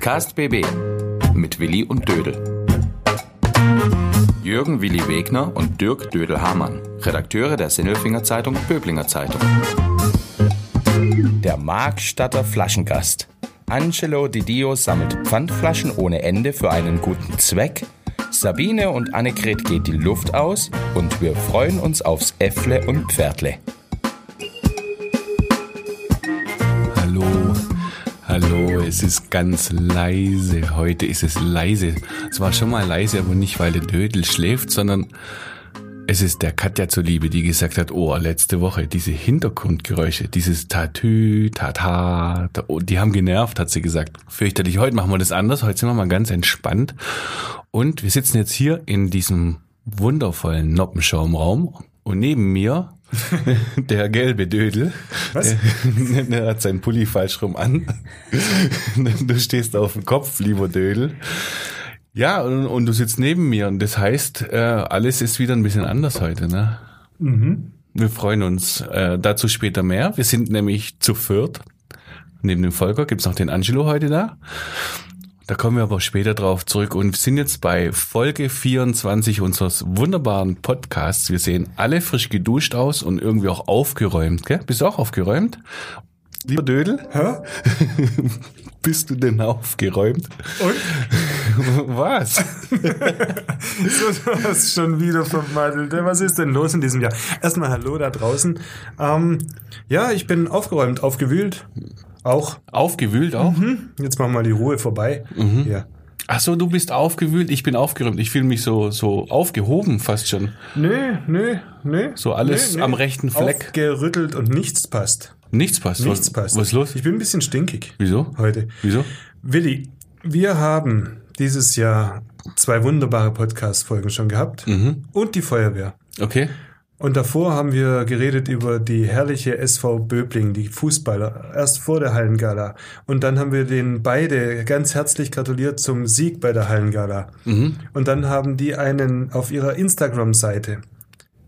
Podcast BB mit Willi und Dödel. Jürgen Willi Wegner und Dirk Dödel-Hamann, Redakteure der Sinnelfinger Zeitung Böblinger Zeitung. Der Markstatter Flaschengast. Angelo Di Dio sammelt Pfandflaschen ohne Ende für einen guten Zweck. Sabine und Annegret geht die Luft aus und wir freuen uns aufs Äffle und Pferdle. Es ist ganz leise. Heute ist es leise. Es war schon mal leise, aber nicht, weil der Dödel schläft, sondern es ist der Katja zuliebe, die gesagt hat, oh, letzte Woche, diese Hintergrundgeräusche, dieses Tatü, Tata, ta- oh, die haben genervt, hat sie gesagt. Fürchterlich, heute machen wir das anders, heute sind wir mal ganz entspannt. Und wir sitzen jetzt hier in diesem wundervollen Noppenschaumraum und neben mir der gelbe Dödel. Was? Der, hat seinen Pulli falsch rum an. Du stehst auf dem Kopf, lieber Dödel. Ja, und, und du sitzt neben mir und das heißt, äh, alles ist wieder ein bisschen anders heute. Ne? Wir freuen uns. Äh, dazu später mehr. Wir sind nämlich zu viert. Neben dem Volker gibt's noch den Angelo heute da. Da kommen wir aber später drauf zurück und sind jetzt bei Folge 24 unseres wunderbaren Podcasts. Wir sehen alle frisch geduscht aus und irgendwie auch aufgeräumt. Gell? Bist du auch aufgeräumt? Lieber Dödel, Hä? bist du denn aufgeräumt? Und? Was? So, du hast schon wieder vermadelt. Was ist denn los in diesem Jahr? Erstmal Hallo da draußen. Ähm, ja, ich bin aufgeräumt, aufgewühlt. Auch. Aufgewühlt auch? Jetzt machen wir mal die Ruhe vorbei. Ja. Ach so, du bist aufgewühlt, ich bin aufgeräumt. Ich fühle mich so so aufgehoben fast schon. Nö, nö, nö. So alles am rechten Fleck. Aufgerüttelt und nichts passt. Nichts passt. Nichts was, passt. Was ist los? Ich bin ein bisschen stinkig. Wieso? Heute. Wieso? Willi, wir haben dieses Jahr zwei wunderbare Podcast-Folgen schon gehabt. Mhm. Und die Feuerwehr. Okay. Und davor haben wir geredet über die herrliche SV Böbling, die Fußballer, erst vor der Hallengala. Und dann haben wir denen beide ganz herzlich gratuliert zum Sieg bei der Hallengala. Und dann haben die einen auf ihrer Instagram-Seite,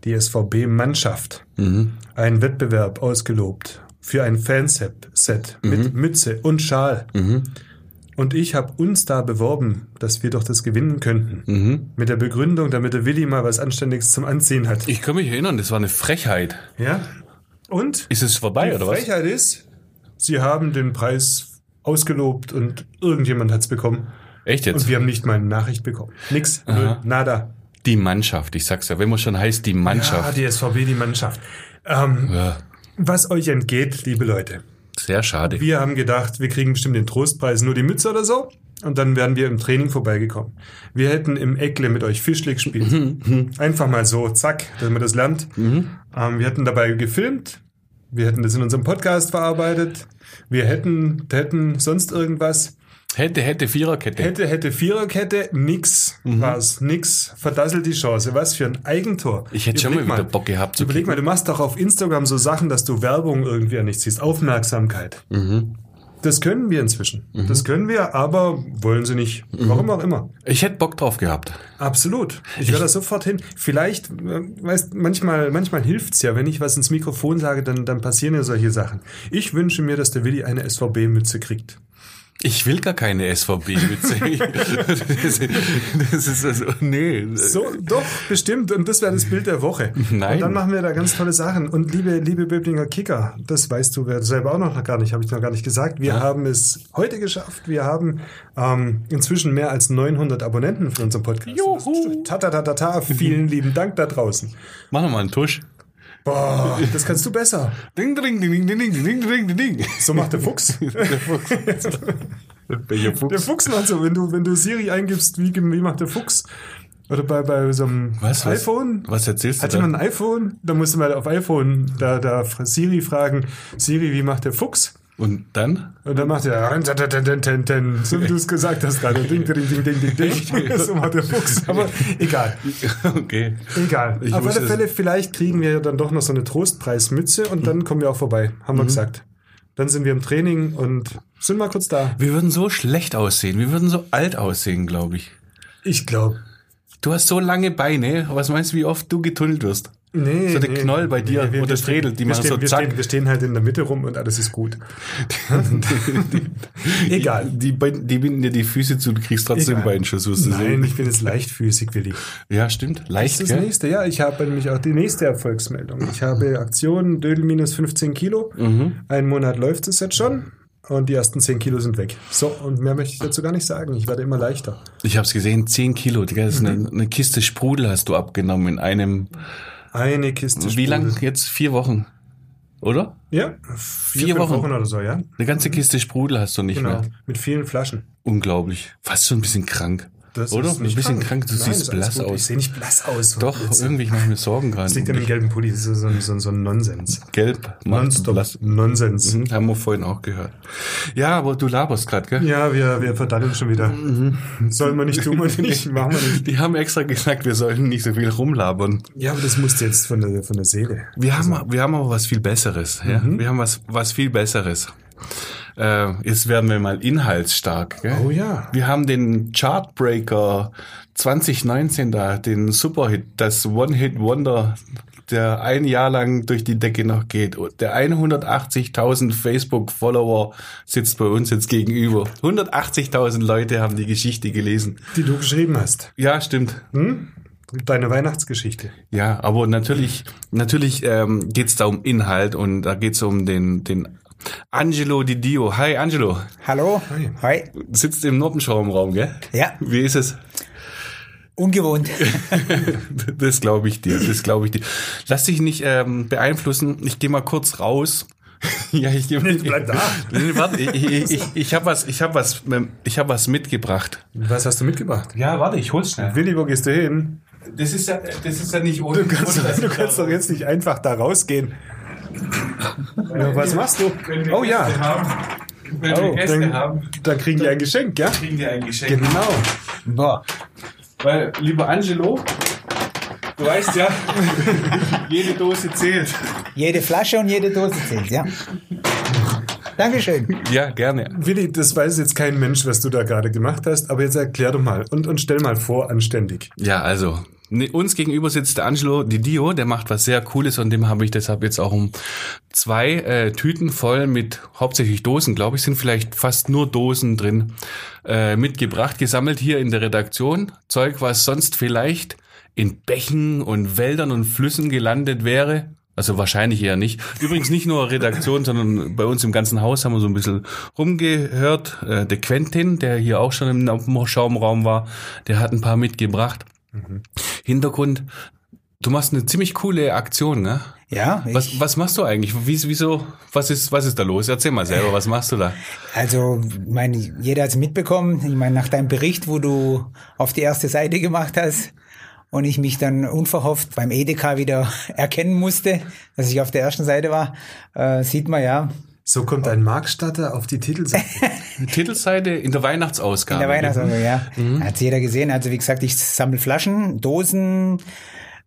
die SVB-Mannschaft, einen Wettbewerb ausgelobt für ein Fanset Set mit Mütze und Schal. Und ich habe uns da beworben, dass wir doch das gewinnen könnten. Mit der Begründung, damit der Willi mal was Anständiges zum Anziehen hat. Ich kann mich erinnern, das war eine Frechheit. Ja. Und Ist es vorbei die oder was? Frechheit ist, sie haben den Preis ausgelobt und irgendjemand hat's bekommen. Echt jetzt? Und wir haben nicht mal eine Nachricht bekommen. Nix, null, nada. die Mannschaft, ich sag's ja, wenn man schon heißt die Ja, Mannschaft. die SVB, die Mannschaft. Ähm, Ja, Was euch entgeht, liebe Leute. Sehr schade. Wir haben gedacht, wir kriegen bestimmt den Trostpreis, nur die Mütze oder so. Und dann wären wir im Training vorbeigekommen. Wir hätten im Eckle mit euch Fischli gespielt. Einfach mal so, zack, dass man das lernt. Ähm, wir hätten dabei gefilmt. Wir hätten das in unserem Podcast verarbeitet. Wir hätten, hätten sonst irgendwas. Hätte, hätte, Viererkette. Hätte, hätte Viererkette, nix war's, nix. Verdasselt die Chance. Was für ein Eigentor. Ich hätte schon Überleg mal wieder Bock gehabt zu Überleg mal, du machst doch auf Instagram so Sachen, dass du Werbung irgendwie an nichts siehst. Aufmerksamkeit. Mhm. Das können wir inzwischen. Das können wir, aber wollen sie nicht. Mhm. Warum auch immer. Ich hätte Bock drauf gehabt. Absolut. Ich höre das sofort hin. Vielleicht, äh, weißt, manchmal, manchmal hilft's ja, wenn ich was ins Mikrofon sage, dann, dann passieren ja solche Sachen. Ich wünsche mir, dass der Willi eine SVB-Mütze kriegt. Ich will gar keine SVB-Mütze. das, das ist also, nee. So, doch, bestimmt. Und das wäre das Bild der Woche. Nein. Und dann machen wir da ganz tolle Sachen. Und liebe, liebe Böblinger Kicker, das weißt du selber auch noch gar nicht, habe ich noch gar nicht gesagt. Wir haben es heute geschafft. Wir haben ähm, inzwischen mehr als 900 Abonnenten für unseren Podcast. Juhu. Ta, ta, ta, ta, ta. Vielen lieben Dank da draußen. Mach noch mal einen Tusch. Boah, das kannst du besser. Ding, ding, ding, ding, ding, ding, ding, ding. ding. So macht der Fuchs. der Fuchs. Welcher Fuchs? Der Fuchs macht so, wenn du, wenn du Siri eingibst, wie, wie macht der Fuchs? Oder bei, bei so einem was, iPhone. Was, was erzählst du? Hat jemand ein iPhone? Da musste mal auf iPhone da, da Siri fragen, Siri, wie macht der Fuchs? Und dann? Und dann macht er, so wie du es gesagt hast gerade, ding, ding, ding, ding, ding, ding. So macht der Fuchs. Aber egal, Okay. egal. Ich auf alle. Fälle, vielleicht kriegen wir dann doch noch so eine Trostpreismütze und dann kommen wir auch vorbei, haben Mhm. wir gesagt. Dann sind wir im Training und sind mal kurz da. Wir würden so schlecht aussehen. Wir würden so alt aussehen, glaube ich. Ich glaube, Du hast so lange Beine. Was meinst du, wie oft du getunnelt wirst? Nee, so der nee, Knoll bei dir nee, wir- oder wir Stredel, die stehen, so wir zack. Stehen, wir stehen halt in der Mitte rum und alles ist gut. Egal. Die, die, die binden dir die Füße zu, du kriegst trotzdem Egal. Beinschuss. Nein, sehen. ich bin jetzt leichtfüßig, Willi. Ja, stimmt. Das Leicht, ist das gell? nächste, ja. Ich habe nämlich auch die nächste Erfolgsmeldung. Ich habe Aktion Dödel minus 15 Kilo. Mhm. Einen Monat läuft es jetzt schon. Und die ersten 10 Kilo sind weg. So, und mehr möchte ich dazu gar nicht sagen. Ich werde immer leichter. Ich habe es gesehen, 10 Kilo. Das ist Mhm. eine, eine Kiste Sprudel hast du abgenommen in einem, Eine Kiste wie Sprudel. lang jetzt? Vier Wochen. Oder? Ja, vier, Vier Wochen. Wochen oder so, ja. Eine ganze Kiste Sprudel hast du nicht Genau. mehr. Mit vielen Flaschen. Unglaublich. Fast schon ein bisschen krank. Das Oder? ist Ein nicht bisschen krank, du Nein, siehst blass gut. Ich aus. sehe nicht blass aus. Doch, Jetzt- irgendwie mache ich mir Sorgen gerade. Das liegt an dem gelben Pulli. Das ist so, ein- so, ein- so ein Nonsens. Gelb. Nonstop. blass. Nonsens. Mhm, haben wir vorhin auch gehört. Ja, aber du laberst gerade, gell? Ja, wir, wir verdaddeln schon wieder. Mhm. Sollen wir nicht, tun wir nicht, machen wir nicht. Die haben extra gesagt, wir sollten nicht so viel rumlabern. Ja, aber das musste jetzt von der, von der Seele. Wir haben, wir haben aber was viel Besseres. Ja? Wir haben was, was viel Besseres. Äh, jetzt werden wir mal inhaltsstark. Gell? Oh ja. Wir haben den Chartbreaker 2019 da, den Superhit, das One-Hit-Wonder, der ein Jahr lang durch die Decke noch geht. Und der 180.000 Facebook-Follower sitzt bei uns jetzt gegenüber. 180.000 Leute haben die Geschichte gelesen. Die du geschrieben hast. Ja, stimmt. Deine Weihnachtsgeschichte. Ja, aber natürlich, natürlich ähm, geht's da um Inhalt und da geht's um den, den Angelo Di Dio. Hi Angelo, Hallo? Hi. sitzt im Noppenschraubenraum, gell? Ja, Wie ist es? ungewohnt. Das glaube ich dir, das glaube ich dir. Lass dich nicht ähm, beeinflussen. Ich gehe mal kurz raus. ja, ich gehe Nee, bleib da. Nee, warte, ich, ich, ich, ich habe was, ich habe was, ähm, ich habe was mitgebracht. Was hast du mitgebracht? Ja, warte, ich hol's schnell. Willi, wo gehst du hin? Das ist ja, das ist ja nicht ohne. Du kannst, du kannst doch jetzt nicht einfach da rausgehen. Ja, was machst du? Wenn wir Oh ja. Gäste Haben, wenn wir Oh, Gäste dann, haben, dann kriegen die ein Geschenk, ja? kriegen die ein Geschenk. Genau. Boah. Weil, lieber Angelo, du weißt ja, jede Dose zählt. Jede Flasche und jede Dose zählt, ja. Dankeschön. Ja, gerne. Willi, das weiß jetzt kein Mensch, was du da gerade gemacht hast, aber jetzt erklär doch mal und, und stell mal vor, anständig. Ja, also, uns gegenüber sitzt der Angelo Di Dio, der macht was sehr Cooles und dem habe ich deshalb jetzt auch um zwei äh, Tüten voll mit hauptsächlich Dosen, glaube ich, sind vielleicht fast nur Dosen drin, äh, mitgebracht, gesammelt hier in der Redaktion. Zeug, was sonst vielleicht in Bächen und Wäldern und Flüssen gelandet wäre. Also wahrscheinlich eher nicht. Übrigens nicht nur Redaktion, sondern bei uns im ganzen Haus haben wir so ein bisschen rumgehört. Äh, der Quentin, der hier auch schon im Schaumraum war, der hat ein paar mitgebracht. Hintergrund, du machst eine ziemlich coole Aktion, ne? Ja, Was, was machst du eigentlich? Wie, wieso, was ist, was ist da los? Erzähl mal selber, was machst du da? also, ich meine, jeder hat es mitbekommen. Ich meine, nach deinem Bericht, wo du auf die erste Seite gemacht hast und ich mich dann unverhofft beim Edeka wieder erkennen musste, dass ich auf der ersten Seite war, äh, sieht man ja, So kommt ein Marktstatter auf die Titelseite. Titelseite in der Weihnachtsausgabe. In der Weihnachtsausgabe, ja. Hat's jeder gesehen. Also wie gesagt, ich sammle Flaschen, Dosen,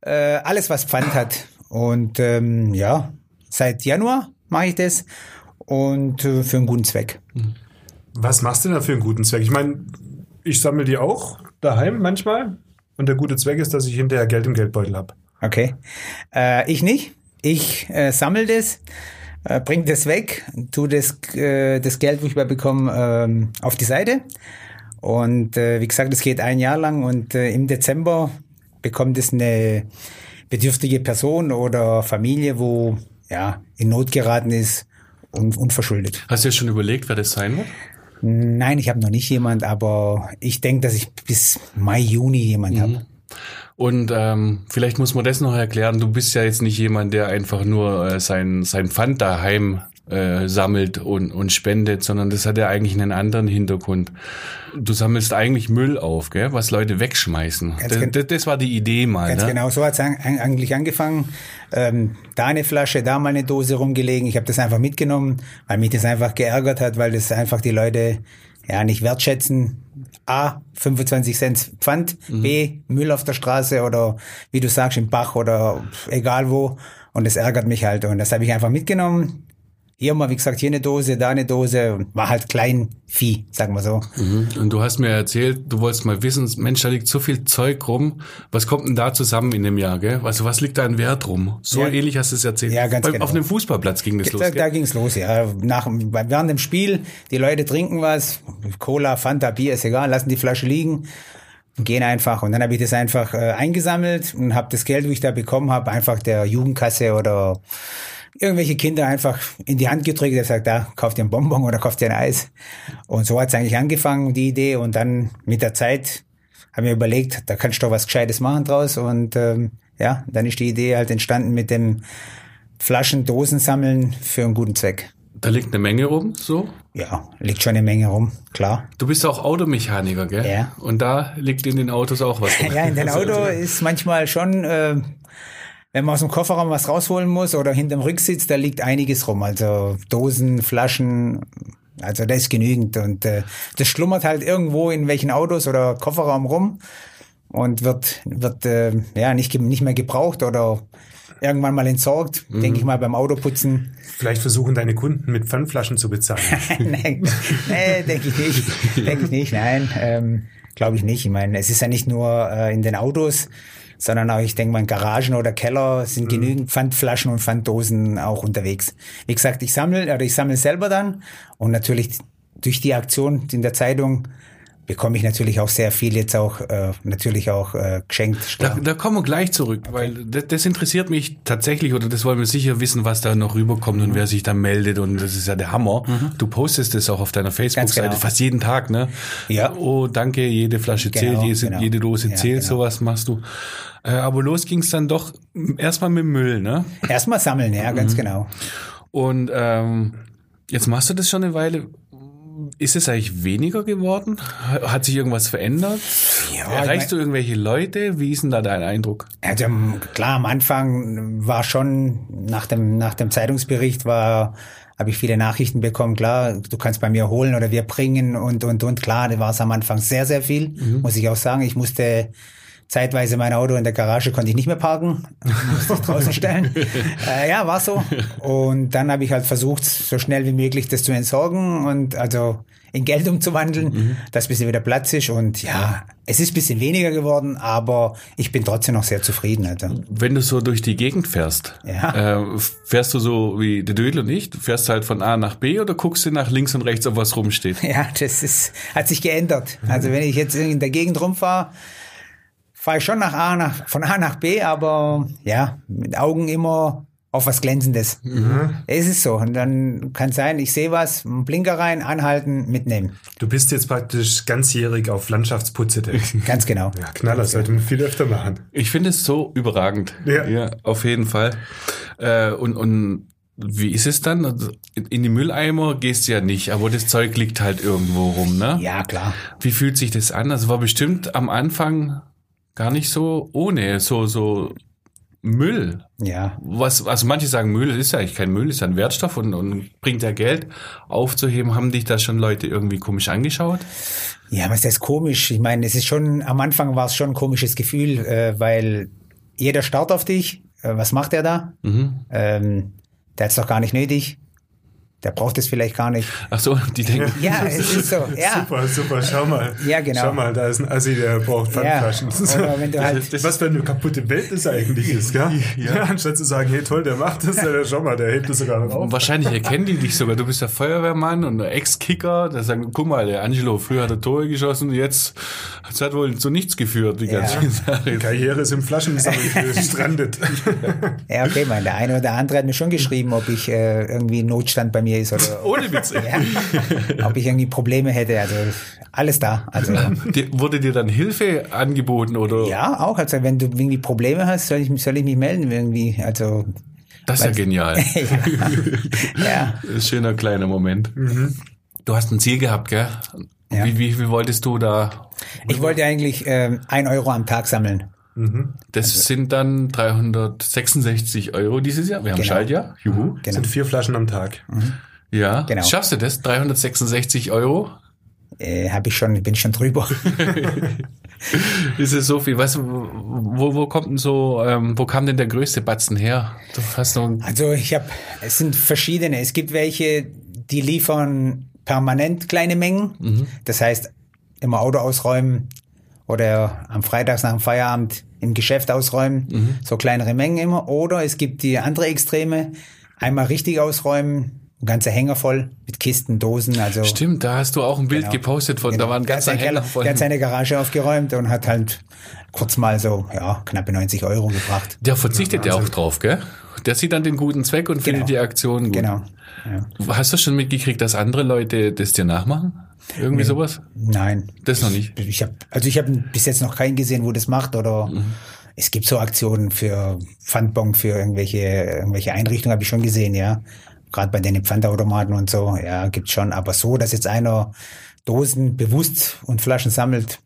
äh, alles was Pfand hat. Und ähm, ja, seit Januar mache ich das und äh, für einen guten Zweck. Was machst du denn da für einen guten Zweck? Ich meine, ich sammle die auch daheim manchmal. Und der gute Zweck ist, dass ich hinterher Geld im Geldbeutel habe. Okay. Äh, ich nicht. Ich äh, sammle das, äh, bring das weg, tu das, äh, das Geld, wo ich bekomme, ähm, auf die Seite. Und äh, wie gesagt, es geht ein Jahr lang und äh, im Dezember bekommt es eine bedürftige Person oder Familie, wo ja in Not geraten ist und unverschuldet. Hast du ja schon überlegt, wer das sein wird? Nein, ich habe noch nicht jemand, aber ich denke, dass ich bis Mai, Juni jemand habe. Und ähm, vielleicht muss man das noch erklären. Du bist ja jetzt nicht jemand, der einfach nur äh, sein, sein Pfand daheim äh, sammelt und, und spendet, sondern das hat ja eigentlich einen anderen Hintergrund. Du sammelst eigentlich Müll auf, gell? was Leute wegschmeißen. Das, das, das war die Idee mal. Ganz ne? genau, so hat's an, an, eigentlich angefangen. Ähm, da eine Flasche, da mal eine Dose rumgelegen. Ich habe das einfach mitgenommen, weil mich das einfach geärgert hat, weil das einfach die Leute ja nicht wertschätzen. A, 25 Cent Pfand, B, Müll auf der Straße oder wie du sagst, im Bach oder egal wo. Und das ärgert mich halt. Und das habe ich einfach mitgenommen, hier mal, wie gesagt, hier eine Dose, da eine Dose und war halt klein Vieh, sagen wir so. Mhm. Und du hast mir erzählt, du wolltest mal wissen, Mensch, da liegt so viel Zeug rum. Was kommt denn da zusammen in dem Jahr, gell? Also was liegt da an Wert rum? So Ja. ähnlich hast du es erzählt. Ja, ganz Beim- genau. Auf einem Fußballplatz ging das los, Da, da ging's los, ja. Nach, während dem Spiel, die Leute trinken was, Cola, Fanta, Bier, ist egal, lassen die Flasche liegen gehen einfach. Und dann habe ich das einfach äh, eingesammelt und habe das Geld, wo ich da bekommen habe, einfach der Jugendkasse oder irgendwelche Kinder einfach in die Hand gedrückt. Der sagt, da, kauft ihr ein Bonbon oder kauft ihr ein Eis. Und so hat's eigentlich angefangen, die Idee. Und dann mit der Zeit haben wir überlegt, da kannst du doch was Gescheites machen draus. Und ähm, ja, dann ist die Idee halt entstanden mit dem Flaschen, Dosen sammeln für einen guten Zweck. Da liegt eine Menge rum, so. Ja, liegt schon eine Menge rum, klar. Du bist auch Automechaniker, gell? Ja. Und da liegt in den Autos auch was rum. Ja, in den Auto ist manchmal schon, äh, wenn man aus dem Kofferraum was rausholen muss oder hinterm Rücksitz, da liegt einiges rum. Also Dosen, Flaschen, also da ist genügend. Und äh, das schlummert halt irgendwo in welchen Autos oder Kofferraum rum und wird, wird äh, ja nicht, nicht mehr gebraucht oder irgendwann mal entsorgt, denke ich mal beim Autoputzen. Vielleicht versuchen deine Kunden mit Pfandflaschen zu bezahlen. nee, nee denke ich nicht. Denke ich nicht, nein. Ähm, Glaube ich nicht. Ich meine, es ist ja nicht nur äh, in den Autos, sondern auch, ich denke mal, in Garagen oder Keller sind genügend Pfandflaschen und Pfanddosen auch unterwegs. Wie gesagt, ich sammle, oder ich sammle selber dann und natürlich durch die Aktion in der Zeitung bekomme ich natürlich auch sehr viel jetzt auch äh, natürlich auch äh, geschenkt. Da, da kommen wir gleich zurück, weil das, das interessiert mich tatsächlich oder das wollen wir sicher wissen, was da noch rüberkommt und wer sich da meldet und das ist ja der Hammer. Du postest das auch auf deiner Facebook-Seite genau. fast jeden Tag, ne? Ja. Oh, danke, jede Flasche Genau, zählt, jede, genau. jede Dose Ja, zählt, genau. sowas machst du. Äh, aber los ging's dann doch erstmal mit Müll, ne? Erstmal sammeln, ja, ganz genau. Und ähm, jetzt machst du das schon eine Weile. Ist es eigentlich weniger geworden? Hat sich irgendwas verändert? Ja, Erreichst ich du irgendwelche Leute? Wie ist denn da dein Eindruck? Also klar, am Anfang war schon nach dem nach dem Zeitungsbericht war habe ich viele Nachrichten bekommen. Klar, du kannst bei mir holen oder wir bringen und und und klar, da war es am Anfang sehr sehr viel, muss ich auch sagen. Ich musste zeitweise mein Auto in der Garage konnte ich nicht mehr parken, musste ich draußen stellen. äh, ja, war so. Und dann habe ich halt versucht, so schnell wie möglich das zu entsorgen und also in Geld umzuwandeln, dass ein bisschen wieder Platz ist. Und ja, es ist ein bisschen weniger geworden, aber ich bin trotzdem noch sehr zufrieden. Also. Wenn du so durch die Gegend fährst, Ja. äh, fährst du so wie der Dödel und ich? Du fährst halt von A nach B oder guckst du nach links und rechts, ob was rumsteht? Ja, das ist, hat sich geändert. Also wenn ich jetzt in der Gegend rumfahre, fahre ich schon nach A, nach, von A nach B, aber ja, mit Augen immer auf was Glänzendes. Es ist so. Und dann kann sein, ich sehe was, Blinker rein, anhalten, mitnehmen. Du bist jetzt praktisch ganzjährig auf Landschaftsputze. Ganz genau. Ja, Knaller, sollte man viel öfter machen. Ich finde es so überragend. Ja. auf jeden Fall. Äh, und, und wie ist es dann? Also in die Mülleimer gehst du ja nicht, aber das Zeug liegt halt irgendwo rum, ne? Ja, klar. Wie fühlt sich das an? Also war bestimmt am Anfang gar nicht so ohne, so, so Müll. Ja. Was, also manche sagen, Müll ist ja eigentlich kein Müll, ist ja ein Wertstoff und, und bringt ja Geld aufzuheben. Haben dich da schon Leute irgendwie komisch angeschaut? Ja, was ist komisch? Ich meine, es ist schon, am Anfang war es schon ein komisches Gefühl, äh, weil jeder starrt auf dich. Äh, was macht er da? Ähm, der hat's doch gar nicht nötig. Der braucht es vielleicht gar nicht. Ach so, die denken, Ja, es ist so. Ja. Super, super, schau mal. Ja, genau. Schau mal, da ist ein Assi, der braucht Pfandflaschen. Oder wenn du halt, was für eine kaputte Welt das eigentlich ist, gell? Ja. anstatt zu sagen, hey toll, der macht das, ja, schau mal, der hebt das sogar noch auf. Und wahrscheinlich erkennen die dich sogar. Du bist der Feuerwehrmann und der Ex-Kicker. Da sagen, guck mal, der Angelo, früher hat er Tore geschossen, jetzt es hat wohl zu nichts geführt, die Ja. ganze Sache. Karriere ist im Flaschensammeln gestrandet. ja, okay, mein, der eine oder andere hat mir schon geschrieben, ob ich äh, irgendwie Notstand bei mir ist oder Ohne Witz. ja, ob ich irgendwie Probleme hätte. Also alles da. Also Die- Wurde dir dann Hilfe angeboten oder? ja, auch. Also wenn du irgendwie Probleme hast, soll ich, mich- soll ich mich melden irgendwie. Also Das ist ja genial. ja. Ein schöner kleiner Moment. Du hast ein Ziel gehabt, gell? Ja. Wie, wie viel wolltest du da? Ich wollte eigentlich ähm, ein Euro am Tag sammeln. Das sind dann 366 Euro dieses Jahr. Wir haben Genau. Schaltjahr. Juhu. Genau. sind vier Flaschen am Tag. Ja. Genau. Schaffst du das? 366 Euro? äh, habe ich schon, bin ich schon drüber. Ist es so viel? Was, wo, wo kommt denn so, ähm, wo kam denn der größte Batzen her? Du hast noch ein, Also ich habe, es sind verschiedene. Es gibt welche, die liefern permanent kleine Mengen. Das heißt, immer Auto ausräumen oder am Freitags nach dem Feierabend im Geschäft ausräumen. So kleinere Mengen immer. Oder es gibt die andere Extreme. Einmal richtig ausräumen, ganzer Hänger voll mit Kisten, Dosen. Also stimmt, da hast du auch ein Bild Genau. gepostet von, da Genau. war ein ganzer Hänger Keller- voll. Der hat seine Garage aufgeräumt und hat halt kurz mal so, ja, knappe 90 Euro gebracht. Der verzichtet ja auch drauf, gell? Der sieht dann den guten Zweck und findet Genau. die Aktion gut. Genau. Ja. Hast du schon mitgekriegt, dass andere Leute das dir nachmachen? Irgendwie sowas? Nein. Das noch nicht. Ich hab, also ich habe bis jetzt noch keinen gesehen, wo das macht oder Mhm. es gibt so Aktionen für Pfandbon für irgendwelche irgendwelche Einrichtungen habe ich schon gesehen, ja. Gerade bei den Pfandautomaten und so, ja, gibt's schon. Aber so, dass jetzt einer Dosen bewusst und Flaschen sammelt,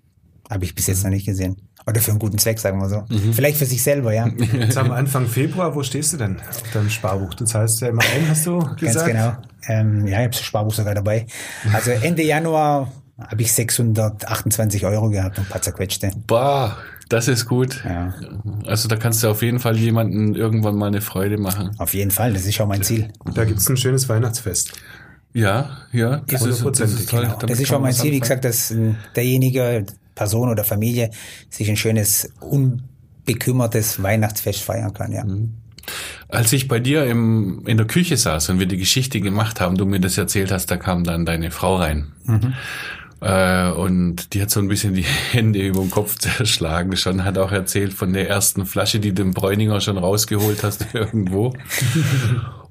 habe ich bis jetzt noch nicht gesehen. Oder für einen guten Zweck, sagen wir so. Mhm. Vielleicht für sich selber, ja. Jetzt wir Anfang Februar, wo stehst du denn auf deinem Sparbuch? Du zahlst ja immer ein, hast du gesagt? Ganz genau. Ähm, ja, ich habe das Sparbuch sogar dabei. Also Ende Januar habe ich 628 Euro gehabt und ein paar zerquetschte. Boah, das ist gut. Ja, Also da kannst du auf jeden Fall jemanden irgendwann mal eine Freude machen. auf jeden Fall. Das ist auch mein Ziel. Da gibt's ein schönes Weihnachtsfest. Ja, ja, das, ist, das hundertprozentig, ist toll. Genau. Das ist auch mein Ziel, wie gesagt, dass derjenige, Person oder Familie, sich ein schönes, unbekümmertes Weihnachtsfest feiern kann, ja. Mhm. Als ich bei dir im, in der Küche saß und wir die Geschichte gemacht haben, du mir das erzählt hast, da kam dann deine Frau rein. Äh, und die hat so ein bisschen die Hände über den Kopf zerschlagen schon, hat auch erzählt von der ersten Flasche, die du im Bräuninger schon rausgeholt hast irgendwo.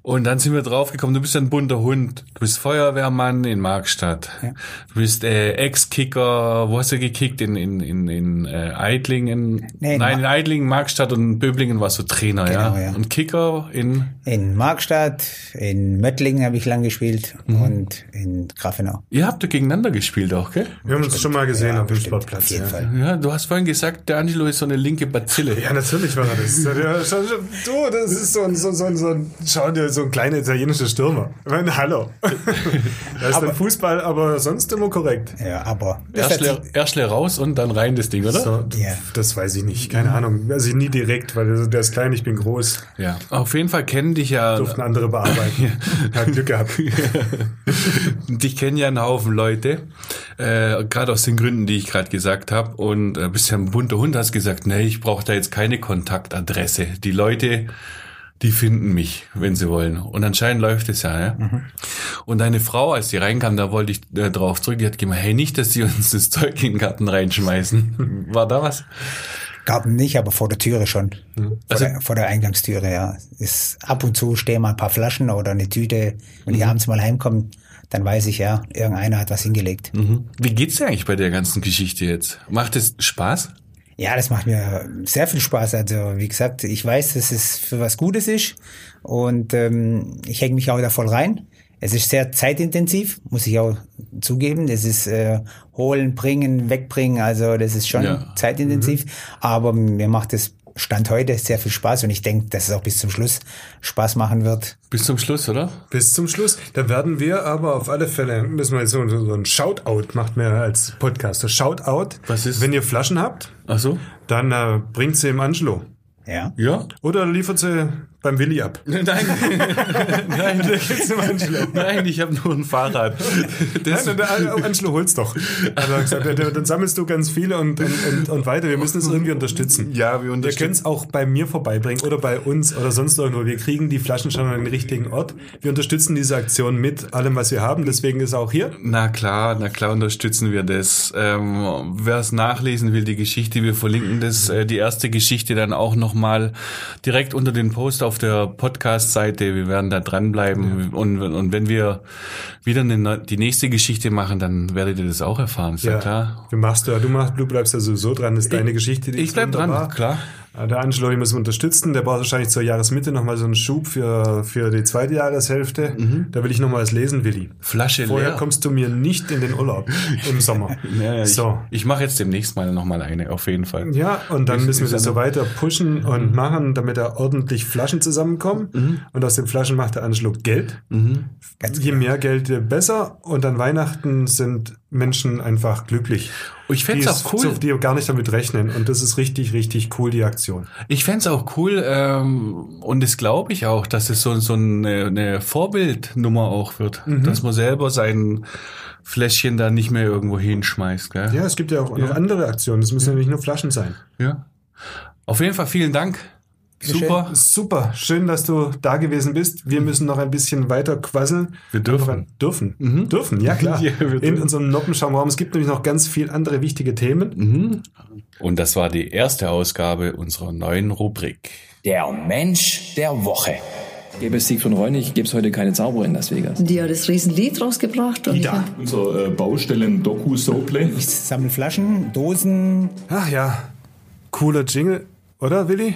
Und dann sind wir draufgekommen, du bist ein bunter Hund. Du bist Feuerwehrmann in Markstadt. Du bist äh, Ex-Kicker, wo hast du gekickt? In, in, in, in äh, Eitlingen? Nee, in Nein, in Ma- Eitlingen, Markstadt und Böblingen warst du Trainer, Genau, ja? ja. Und Kicker in... In Markstadt, in Möttlingen habe ich lang gespielt Mhm. und in Grafenau. Ihr habt ja gegeneinander gespielt auch, gell? Wir haben uns schon mal gesehen Ja, auf dem bestimmt, Sportplatz. Auf jeden ja. Fall. Ja, du hast vorhin gesagt, der Angelo ist so eine linke Bazille. Ja, natürlich war er das. Ja, du, das ist so ein, so, so, ein- so ein, schau dir, so ein kleiner italienischer Stürmer. Ich meine, hallo. Da ist dann Fußball, aber sonst immer korrekt. Ja, aber das Erschle raus und dann rein das Ding, oder? So, Ja. Das weiß ich nicht, keine Ahnung. Also nie direkt, weil der ist klein, ich bin groß. Ja. Auf jeden Fall kennen dich ja, Durften andere bearbeiten. Hat Glück gehabt. dich kennen ja einen Haufen Leute, äh, gerade aus den Gründen, die ich gerade gesagt habe. Und äh, bist ja ein bunter Hund, hast gesagt, nee, ich brauche da jetzt keine Kontaktadresse. Die Leute, die finden mich, wenn sie wollen. Und anscheinend läuft es ja. ja? Und deine Frau, als die reinkam, da wollte ich äh, drauf zurück, die hat gemeint, hey, nicht, dass die uns das Zeug in den Garten reinschmeißen. War da was? Garten nicht, aber vor der Türe schon. Vor, Also- der, vor der Eingangstüre, ja. Ist ab und zu stehen mal ein paar Flaschen oder eine Tüte. Wenn Mhm. ich abends mal heimkomme, dann weiß ich ja, irgendeiner hat was hingelegt. Mhm. Wie geht's dir eigentlich bei der ganzen Geschichte jetzt? Macht es Spaß? Ja, das macht mir sehr viel Spaß. Also wie gesagt, ich weiß, dass es für was Gutes ist und ähm, ich hänge mich auch da voll rein. Es ist sehr zeitintensiv, muss ich auch zugeben. Das ist äh, holen, bringen, wegbringen. Also das ist schon Ja. zeitintensiv. Aber mir macht es Stand heute sehr viel Spaß und ich denke, dass es auch bis zum Schluss Spaß machen wird. Bis zum Schluss, oder? Bis zum Schluss. Da werden wir aber auf alle Fälle, müssen wir jetzt so, so ein Shoutout macht mir als Podcaster. Shoutout. Was ist- Wenn ihr Flaschen habt, Ach so? dann äh, bringt sie im Angelo. Ja. Ja? Oder liefert sie beim Willi ab. Nein, nein, Der gibt's im Angelo. nein, ich habe nur ein Fahrrad. Das, Nein, der An- Angelo holt's doch. Also gesagt, dann- sammelst du ganz viele und, und, und, und weiter. Wir müssen es irgendwie unterstützen. ja, wir Wir unterstützen. können es auch bei mir vorbeibringen oder bei uns oder sonst irgendwo. Wir kriegen die Flaschen schon an den richtigen Ort. Wir unterstützen diese Aktion mit allem, was wir haben. Deswegen ist er auch hier. Na klar, na klar unterstützen wir das. Ähm, Wer es nachlesen will, die Geschichte, wir verlinken das, äh, die erste Geschichte dann auch nochmal direkt unter den Post auf der Podcast-Seite. Wir werden da dranbleiben und, und wenn wir wieder eine, die nächste Geschichte machen, dann werdet ihr das auch erfahren, ist ja, klar. Du machst ja, du machst, du bleibst ja sowieso dran. Das ist deine Geschichte. Die Ich bleib dran, klar. Der Angelo, den müssen wir unterstützen. Der braucht wahrscheinlich zur Jahresmitte nochmal so einen Schub für, für die zweite Jahreshälfte. Da will ich nochmal was lesen, Willi. Flasche Vorher leer. kommst du mir nicht in den Urlaub im Sommer. Ja, ja, so. Ich, ich mache jetzt demnächst mal nochmal eine, auf jeden Fall. Ja, und dann Ist- müssen wir das so weiter pushen und machen, damit da ordentlich Flaschen zusammenkommen. Und aus den Flaschen macht der Angelo Geld. Ganz Je mehr Geld, je besser. Und an Weihnachten sind Menschen einfach glücklich. Ich fänd's die auch es- cool. Die gar nicht damit rechnen. Und das ist richtig, richtig cool, die Aktion. Ich fänd's auch cool ähm, und das glaube ich auch, dass es so, so eine, eine Vorbildnummer auch wird, Mhm. dass man selber sein Fläschchen da nicht mehr irgendwo hinschmeißt. Gell? Ja, es gibt ja auch noch andere Aktionen. Es müssen ja nicht nur Flaschen sein. ja. Auf jeden Fall vielen Dank. Super. Super. Schön, dass du da gewesen bist. Wir müssen noch ein bisschen weiter quasseln. Wir dürfen. Dürfen. Dürfen, ja klar. Ja, In unserem Noppenschaumraum. Es gibt nämlich noch ganz viel andere wichtige Themen. Und das war die erste Ausgabe unserer neuen Rubrik. Der Mensch der Woche. Gäbe es Siegfried Reunig, gäbe es heute keine Zauberer in Las Vegas. Die hat das Riesenlied rausgebracht. Und find, Unser äh, Baustellen-Doku-Soplay. Ich sammle Flaschen, Dosen. Ach ja. Cooler Jingle, oder Willi?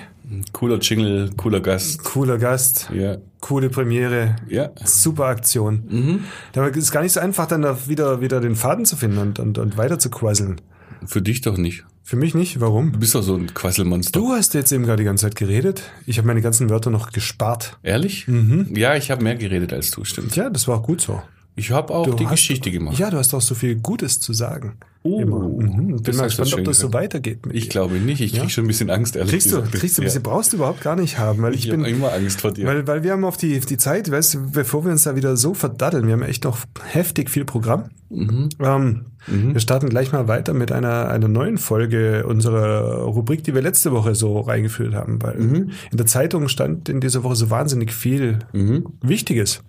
Cooler Jingle, cooler Gast. Cooler Gast. Ja. Coole Premiere. Ja. Super Aktion. Da ist gar nicht so einfach, dann da wieder, wieder den Faden zu finden und, und, und weiter zu quasseln. Für dich doch nicht. Für mich nicht. Warum? Du bist doch so ein Quasselmonster. Du hast jetzt eben gerade die ganze Zeit geredet. Ich habe meine ganzen Wörter noch gespart. Ehrlich? Ja, ich habe mehr geredet als du, stimmt. Ja, das war auch gut so. Ich habe auch Du die hast- Geschichte gemacht. Ja, du hast auch so viel Gutes zu sagen. Oh, Immer. Mhm. Bin mal du gespannt, ob das so weitergeht. Mit Ich dir. glaube nicht. Ich krieg schon ein bisschen Angst, ehrlich Kriegst du, gesagt. kriegst du ein Ja. bisschen, brauchst du überhaupt gar nicht haben, weil ich, Ich bin, immer Angst vor dir. weil, weil wir haben auf die, die Zeit, weißt du, bevor wir uns da wieder so verdaddeln, wir haben echt noch heftig viel Programm. Mhm. Ähm, Wir starten gleich mal weiter mit einer, einer neuen Folge unserer Rubrik, die wir letzte Woche so reingeführt haben, weil Mhm. in der Zeitung stand in dieser Woche so wahnsinnig viel Mhm. Wichtiges.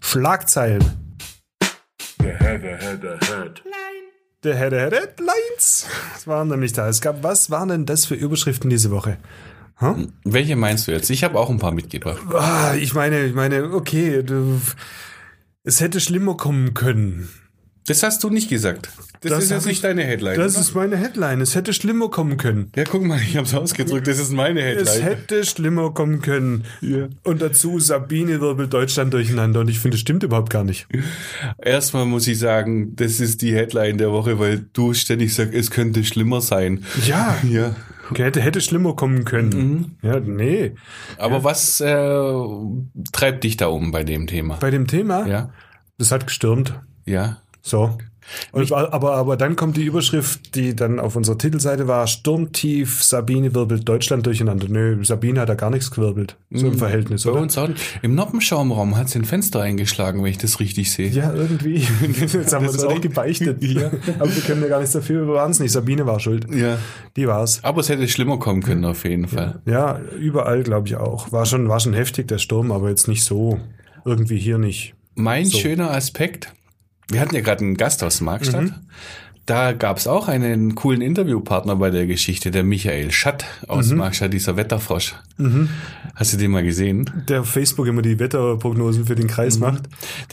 Schlagzeilen. Der Head der Headlines. Das waren nämlich da. Es gab, was waren denn das für Überschriften diese Woche? Welche meinst du jetzt? Ich habe auch ein paar mitgebracht. Ah, ich meine, ich meine, okay, du, es hätte schlimmer kommen können. Das hast du nicht gesagt. Das, Das ist jetzt ich- nicht deine Headline. Das oder? ist meine Headline. Es hätte schlimmer kommen können. ja, guck mal, ich habe es ausgedrückt. Das ist meine Headline. Es hätte schlimmer kommen können. Und dazu Sabine wirbelt Deutschland durcheinander. Und ich finde, das stimmt überhaupt gar nicht. Erstmal muss ich sagen, das ist die Headline der Woche, weil du ständig sagst, es könnte schlimmer sein. Ja. Ja. Okay, hätte, hätte schlimmer kommen können. Ja, nee. Aber was äh, treibt dich da um bei dem Thema? Bei dem Thema, Ja. das hat gestürmt. Ja. So. Und, aber, aber dann kommt die Überschrift, die dann auf unserer Titelseite war, Sturmtief, Sabine wirbelt Deutschland durcheinander. Nö, Sabine hat da gar nichts gewirbelt. So im Verhältnis, Bei oder? uns auch. Im Noppenschaumraum hat sie ein Fenster eingeschlagen, wenn ich das richtig sehe. Ja, irgendwie. Jetzt haben wir Das das war auch gebeichtet. Ja. Aber wir können ja gar nichts dafür, wir waren es nicht. Sabine war schuld. Ja. Die war's. Aber es hätte schlimmer kommen können, auf jeden Fall. Ja, überall glaube ich auch. War schon, war schon heftig, der Sturm, aber jetzt nicht so. Irgendwie hier nicht. Mein So. schöner Aspekt, wir hatten ja gerade einen Gast aus Markstadt. Mhm. Da gab es auch einen coolen Interviewpartner bei der Geschichte, der Michael Schatt aus Mhm. Markstadt, dieser Wetterfrosch. Hast du den mal gesehen? Der auf Facebook immer die Wetterprognosen für den Kreis Mhm. macht.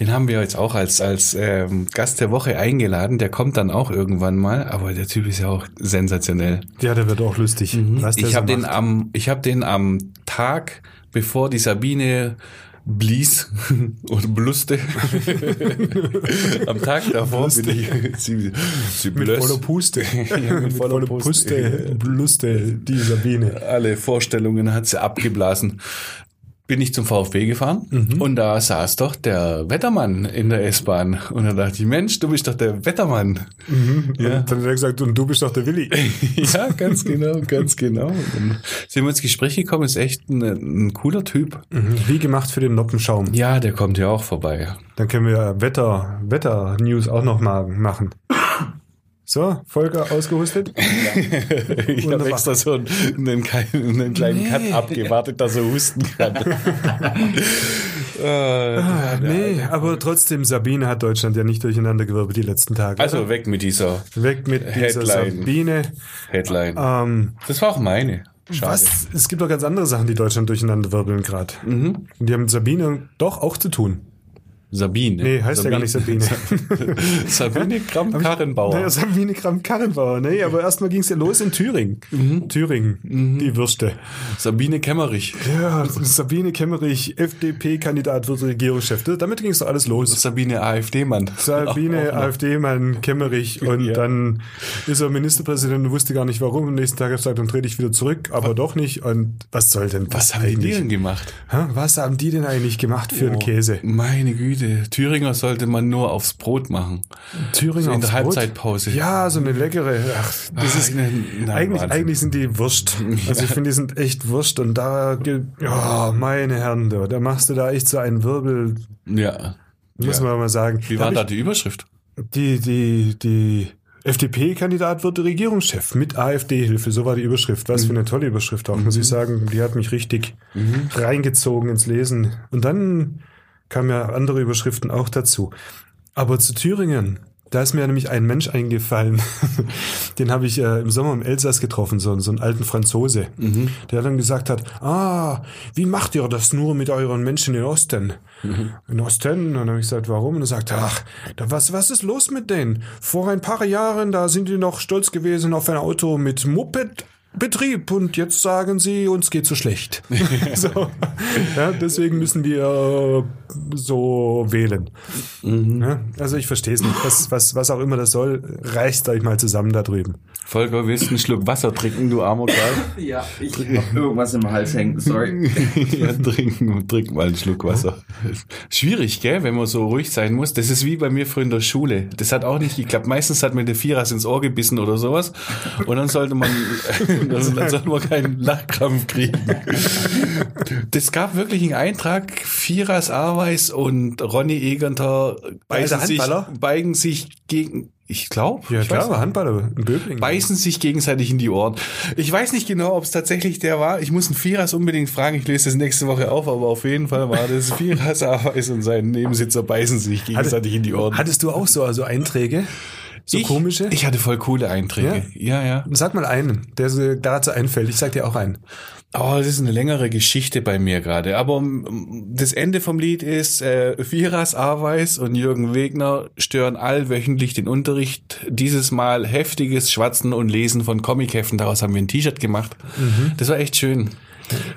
Den haben wir jetzt auch als, als ähm, Gast der Woche eingeladen. Der kommt dann auch irgendwann mal, aber der Typ ist ja auch sensationell. Ja, der wird auch lustig. Der Ich so habe den am, ich habe den am Tag, bevor die Sabine blies oder bluste, am Tag davor bin ich, sie, sie Mit voller Puste. Ja, mit voller Puste, Bluste, die Sabine. alle Vorstellungen hat sie abgeblasen. Bin ich zum VfB gefahren Mhm. und da saß doch der Wettermann in der S-Bahn. Und da dachte ich, Mensch, du bist doch der Wettermann. Ja. Und dann hat er gesagt, und du bist doch der Willi. ja, ganz genau, ganz genau. Und dann sind wir ins Gespräch gekommen, ist echt ein, ein cooler Typ. Wie gemacht für den Noppenschaum. Ja, der kommt ja auch vorbei. Dann können wir Wetter, Wetter-News auch noch mal machen. So, Volker ausgehustet? Ich habe extra so einen, einen, kleinen- einen kleinen Cut abgewartet, dass er husten kann. Äh, Ah, nee, aber trotzdem, Sabine hat Deutschland ja nicht durcheinandergewirbelt die letzten Tage. also weg mit dieser weg mit dieser Headline. Sabine. Headline. Ähm, Das war auch meine. Schade. was? Es gibt doch ganz andere Sachen, die Deutschland durcheinanderwirbeln gerade. Mhm. Und die haben mit Sabine doch auch zu tun. Sabine. Nee, heißt ja gar nicht Sabine. Sabine Kramp-Karrenbauer. Naja, Sabine Kramp-Karrenbauer. Nee, aber erstmal ging es ja los in Thüringen. Mhm. Thüringen, die Würste. Sabine Kemmerich. Ja, Sabine Kemmerich, FDP-Kandidat wird Regierungschef. Damit ging es doch alles los. Sabine AfD-Mann. Sabine, AfD-Mann, Kemmerich und Ja. dann ist er Ministerpräsident und wusste gar nicht warum. Am nächsten Tag hat er gesagt, dann trete ich wieder zurück, aber doch nicht. Und was soll denn das Was haben die eigentlich? denn gemacht? Was haben die denn eigentlich gemacht für einen Käse? Meine Güte. Die Thüringer sollte man nur aufs Brot machen. Thüringer So in der aufs Brot? Halbzeitpause. Ja, so eine leckere. Ach, das Ah, ist, nein, nein, eigentlich, Wahnsinn. eigentlich sind die Wurst. Also ich finde, die sind echt Wurst und da, ja, meine Herren, da, da machst du da echt so einen Wirbel, Ja. muss Ja. man mal sagen. Wie war da ich- die Überschrift? Die, die, die FDP-Kandidat wird Regierungschef mit AfD-Hilfe. So war die Überschrift. Was für Mhm. eine tolle Überschrift auch, muss ich sagen. Die hat mich richtig reingezogen ins Lesen. Und dann kamen ja andere Überschriften auch dazu. Aber zu Thüringen, da ist mir nämlich ein Mensch eingefallen. Den habe ich äh, im Sommer im Elsass getroffen, so, so einen alten Franzose, der dann gesagt hat, ah, wie macht ihr das nur mit euren Menschen in Osten? In Osten? Und dann habe ich gesagt, warum? Und er sagt, ach, da, was, was ist los mit denen? Vor ein paar Jahren, da sind die noch stolz gewesen auf ein Auto mit Moped. Betrieb und jetzt sagen sie, uns geht so schlecht. so. ja, deswegen müssen wir äh, so wählen. Ja, also ich verstehe es nicht. Was, was, was auch immer das soll, reißt euch mal zusammen da drüben. Volker, willst du einen Schluck Wasser trinken, du armer Kerl? Ja, ich hab irgendwas im Hals hängen, sorry. ja, trinken, trink mal einen Schluck Wasser. Schwierig, gell, wenn man so ruhig sein muss. Das ist wie bei mir früher in der Schule. Das hat auch nicht geklappt. Meistens hat mir der Vierers ins Ohr gebissen oder sowas. Und dann sollte man, dann, dann sollte man keinen Lachkrampf kriegen. Das gab wirklich einen Eintrag. Vierers Ahrweis und Ronny Egenter beißen sich, beigen sich gegen, ich glaube, Ja, ich klar, weiß. Handballer, ein Böbling. beißen sich gegenseitig in die Ohren. Ich weiß nicht genau, ob es tatsächlich der war. Ich muss einen Vierers unbedingt fragen. Ich löse das nächste Woche auf, aber auf jeden Fall war das Vierers Aweis und sein Nebensitzer beißen sich gegenseitig in die Ohren. Hattest du auch so also Einträge? So ich, komische? Ich hatte voll coole Einträge. Ja, ja. Sag mal einen, der so dazu einfällt. Ich sag dir auch einen. Oh, das ist eine längere Geschichte bei mir gerade. Aber mm, das Ende vom Lied ist, äh, Viras Aweis und Jürgen Wegner stören allwöchentlich den Unterricht. Dieses Mal heftiges Schwatzen und Lesen von Comicheften. Daraus haben wir ein T-Shirt gemacht. Das war echt schön.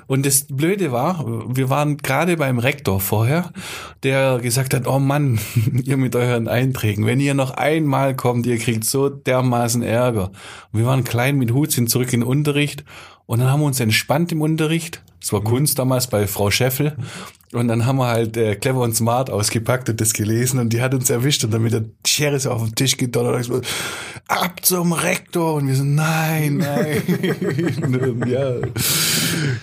Und das Blöde war, wir waren gerade beim Rektor vorher, der gesagt hat, oh Mann, ihr mit euren Einträgen, wenn ihr noch einmal kommt, ihr kriegt so dermaßen Ärger. Und wir waren klein mit Hut, sind zurück in den Unterricht und dann haben wir uns entspannt im Unterricht. Es war Kunst damals bei Frau Scheffel. Und dann haben wir halt äh, Clever und Smart ausgepackt und das gelesen und die hat uns erwischt und dann mit der Schere so auf den Tisch gedonnert und gesagt, ab zum Rektor und wir so, nein, nein. Ja,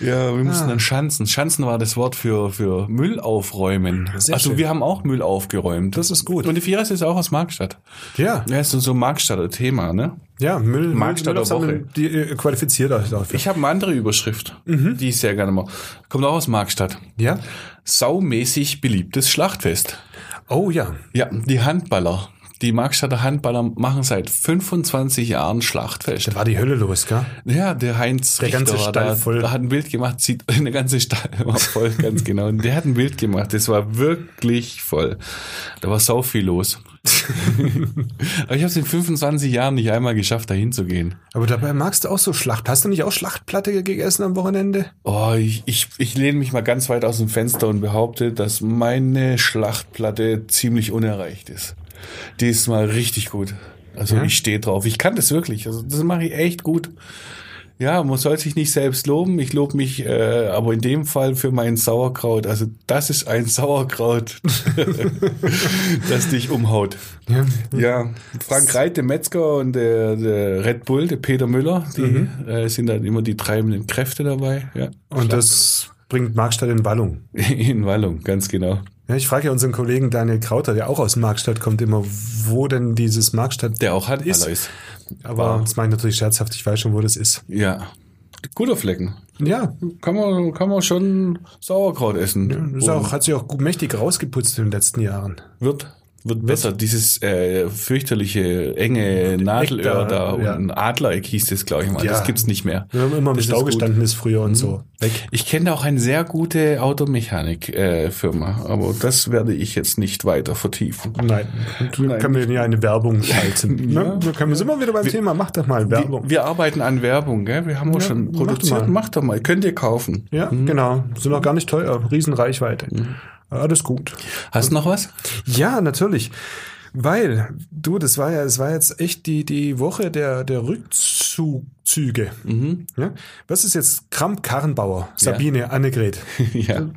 ja, wir mussten dann Schanzen. Schanzen war das Wort für, für Müll aufräumen. Sehr also schön. wir haben auch Müll aufgeräumt. Das ist gut. Und die Vieres ist auch aus Markstadt. Ja, Ja, ist so ein Markstadter Thema, ne? Ja, Müll, du Müll der aufsammeln, die äh, qualifiziert euch dafür. Ich habe eine andere Überschrift, die ich sehr gerne mache. Kommt auch aus Markstadt. ja? Saumäßig beliebtes Schlachtfest. Oh ja. Ja, die Handballer. Die Markstadter Handballer machen seit 25 Jahren Schlachtfest. Da war die Hölle los, gell? Ja, der Heinz Der Richter ganze Stall da, voll. da hat ein Bild gemacht, sieht eine ganze Stall war voll, ganz genau. Und der hat ein Bild gemacht, das war wirklich voll. Da war so viel los. Aber ich habe es in 25 Jahren nicht einmal geschafft, da hinzugehen. Aber dabei magst du auch so Schlacht. Hast du nicht auch Schlachtplatte gegessen am Wochenende? Oh, ich, ich, ich lehne mich mal ganz weit aus dem Fenster und behaupte, dass meine Schlachtplatte ziemlich unerreicht ist. Die ist mal richtig gut. Also Ja? ich stehe drauf. Ich kann das wirklich. Also das mache ich echt gut. Ja, man soll sich nicht selbst loben. Ich lobe mich, äh, aber in dem Fall für mein Sauerkraut. Also das ist ein Sauerkraut, das dich umhaut. Ja. Ja, Frank Reit, der Metzger und der, der Red Bull, der Peter Müller, die äh, sind dann immer die treibenden Kräfte dabei. Ja. Und das bringt Markstadt in Wallung. In Wallung, ganz genau. Ja, ich frage ja unseren Kollegen Daniel Krauter, der auch aus Markstadt kommt, immer, wo denn dieses Markstadt Der auch hat ist. ist. Aber das mache ich natürlich scherzhaft, ich weiß schon, wo das ist. Ja. Guter Flecken. Ja, Kann man, kann man schon Sauerkraut essen. ist auch, hat sich auch gut mächtig rausgeputzt in den letzten Jahren. wird, wird besser. Dieses äh, fürchterliche, enge Nadelöhr da und ja. ein Adlereck hieß das, glaube ich mal. Ja. Das gibt's nicht mehr. Wir haben immer im Stau gestanden ist früher und so. Weg. Ich kenne auch eine sehr gute Automechanik-Firma, aber das werde ich jetzt nicht weiter vertiefen. Nein. Und Nein, können wir ja eine Werbung schalten. Ja. ne? Da können wir sind wir wieder beim Thema. Mach doch mal Werbung. Wir, wir arbeiten an Werbung, gell? Wir haben auch Ja, schon mach produziert. mal. Mach doch mal. Könnt ihr kaufen. ja, genau. Sind auch gar nicht teuer. Riesenreichweite. Alles gut. Hast du noch was? Ja, natürlich. Weil, du, das war ja, es war jetzt echt die, die Woche der, der Rückz Rückzüge. Mhm. Ja? Was ist jetzt Kramp-Karrenbauer? Sabine, Annegret. Ja.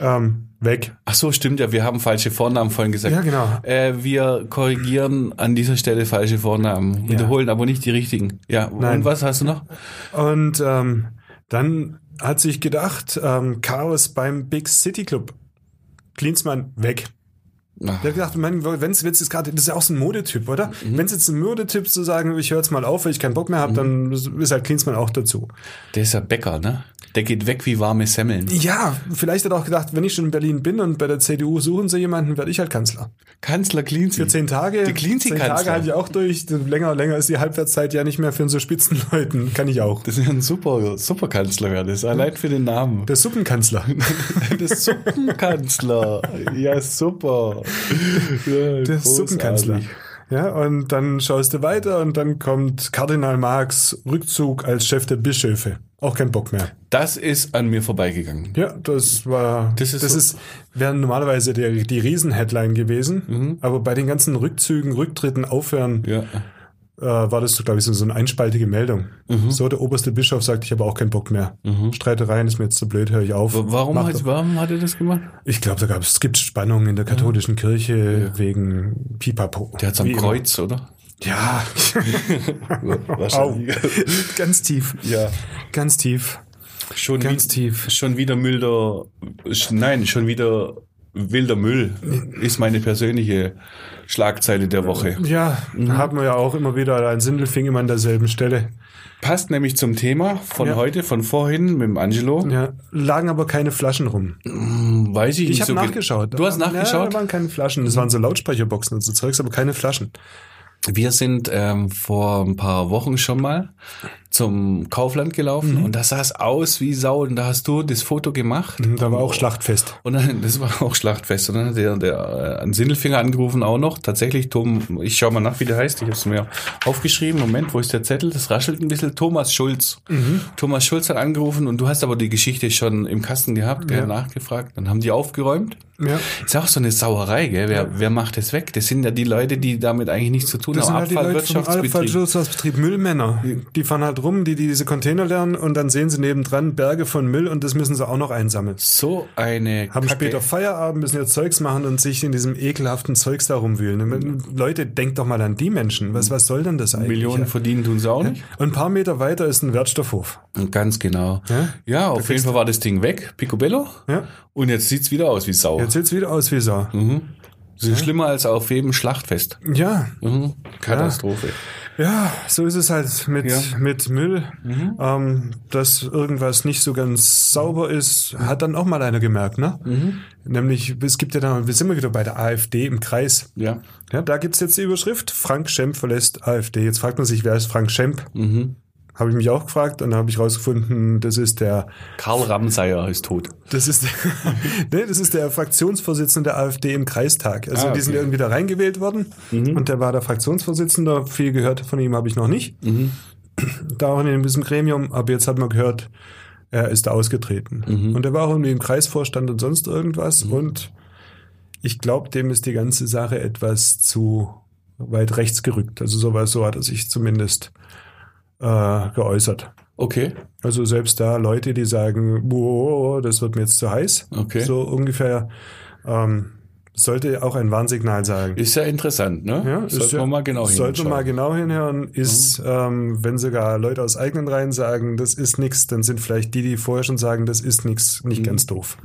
Ähm, weg. Ach so, stimmt ja. Wir haben falsche Vornamen vorhin gesagt. Ja, genau. Äh, wir korrigieren an dieser Stelle falsche Vornamen, wiederholen aber nicht die richtigen. Ja. Nein. Und was hast du noch? Und ähm, dann hat sich gedacht, ähm, Chaos beim Big City Club. Klinsmann weg. Ach. Der hat gedacht, wenn es jetzt gerade, das ist ja auch so ein Modetyp, oder? Mhm. Wenn es jetzt ein Modetyp zu sagen, ich höre jetzt mal auf, weil ich keinen Bock mehr habe, dann ist halt Klinsmann auch dazu. Der ist ja Bäcker, ne? Der geht weg wie warme Semmeln. Ja, vielleicht hat er auch gedacht, wenn ich schon in Berlin bin und bei der CDU suchen sie jemanden, werde ich halt Kanzler. Kanzler Cleansy. Für zehn Tage. Die Cleansy-Kanzler. Zehn Tage halte ich auch durch. Länger, länger ist die Halbwertszeit ja nicht mehr für so Spitzenleuten. Kann ich auch. Das ist ein super, super Kanzler wäre das. Allein für den Namen. Der Suppenkanzler. Der Suppenkanzler. Ja, super. Ja, Der großartig. Suppenkanzler. Ja, und dann schaust du weiter und dann kommt Kardinal Marx Rückzug als Chef der Bischöfe. Auch kein Bock mehr. Das ist an mir vorbeigegangen. Ja, das war, Das das ist ist, so- wäre normalerweise der, die Riesen-Headline gewesen. Mhm. Aber bei den ganzen Rückzügen, Rücktritten, Aufhören, Ja. Äh, war das, so, glaube ich, so so eine einspaltige Meldung. Mhm. So, der oberste Bischof sagt, ich habe auch keinen Bock mehr. Streitereien ist mir jetzt zu blöd, höre ich auf. Warum hat, warum hat er das gemacht? Ich glaube, da gab es, gibt Spannungen in der katholischen Kirche wegen Pipapo. Der hat so Wie ein immer. Kreuz, oder? Ja, Wahrscheinlich. ganz tief. Ja. Ganz tief. Schon, Ganz wie, tief. schon wieder milder, nein, schon wieder wilder Müll ist meine persönliche Schlagzeile der Woche. Ja, Mhm. haben wir ja auch immer wieder ein Sindelfing immer an derselben Stelle. Passt nämlich zum Thema von Ja. heute, von vorhin mit dem Angelo. Ja, lagen aber keine Flaschen rum. Weiß ich, Ich nicht habe so nachgeschaut. Du hast Ja, nachgeschaut? da waren keine Flaschen. Das waren so Lautsprecherboxen und so Zeugs, aber keine Flaschen. Wir sind ähm, vor ein paar Wochen schon mal zum Kaufland gelaufen Mhm. und da sah es aus wie Sau und da hast du das Foto gemacht. Da war auch Schlachtfest. Und dann, das war auch Schlachtfest. Und dann hat der, der äh, an Sindelfinger angerufen auch noch. Tatsächlich, Tom, ich schau mal nach, wie der heißt. Ich habe es mir aufgeschrieben. Moment, wo ist der Zettel? Das raschelt ein bisschen. Thomas Schulz. Mhm. Thomas Schulz hat angerufen und du hast aber die Geschichte schon im Kasten gehabt, gell, Ja. nachgefragt. Dann haben die aufgeräumt. Ja. Ist auch so eine Sauerei, gell? Wer, wer macht das weg? Das sind ja die Leute, die damit eigentlich nichts zu tun Das sind haben. halt die Leute vom Abfallwirtschaftsbetrieb Müllmänner. Die fahren halt rum, die, die diese Container lernen und dann sehen sie nebendran Berge von Müll und das müssen sie auch noch einsammeln. So eine Haben Kacke. später Feierabend, müssen ihr Zeugs machen und sich in diesem ekelhaften Zeugs da rumwühlen. Leute, denkt doch mal an die Menschen. Was, was soll denn das eigentlich? Millionen verdienen tun sie auch nicht. Und ein paar Meter weiter ist ein Wertstoffhof. Ganz genau. Ja? Ja, auf jeden Fall war das Ding weg, Picobello. Ja. Und jetzt sieht's wieder aus wie Sau. Jetzt sieht's wieder aus wie Sau. Das ist schlimmer als auf jedem Schlachtfest. Ja, Mhm. Katastrophe. ja, so ist es halt mit, Ja. mit Müll. Ähm, dass irgendwas nicht so ganz sauber ist, hat dann auch mal einer gemerkt, ne? Nämlich, es gibt ja da, wir sind wir wieder bei der AfD im Kreis. Ja. Ja, da gibt's jetzt die Überschrift, Frank Schemp verlässt AfD. Jetzt fragt man sich, wer ist Frank Schemp? Habe ich mich auch gefragt und dann habe ich rausgefunden, das ist der Karl Ramsayer ist tot. Das ist, nee, das ist der Fraktionsvorsitzende der AfD im Kreistag. Also Ah, die sind okay. irgendwie da reingewählt worden und der war der Fraktionsvorsitzende. Viel gehört von ihm habe ich noch nicht. Da auch in diesem Gremium, aber jetzt hat man gehört, er ist da ausgetreten. Und er war auch irgendwie im Kreisvorstand und sonst irgendwas. Und ich glaube, dem ist die ganze Sache etwas zu weit rechts gerückt. Also sowas, so hat er sich zumindest äh, geäußert. Okay. Also selbst da Leute, die sagen, boah, das wird mir jetzt zu heiß. Okay. So ungefähr. Ähm, sollte auch ein Warnsignal sagen. Ist ja interessant, ne? Ja, ist Sollten ja- wir mal genau Sollte hinschauen. man mal genau hinhören, ist, ähm, wenn sogar Leute aus eigenen Reihen sagen, das ist nix, dann sind vielleicht die, die vorher schon sagen, das ist nix, nicht ganz doof.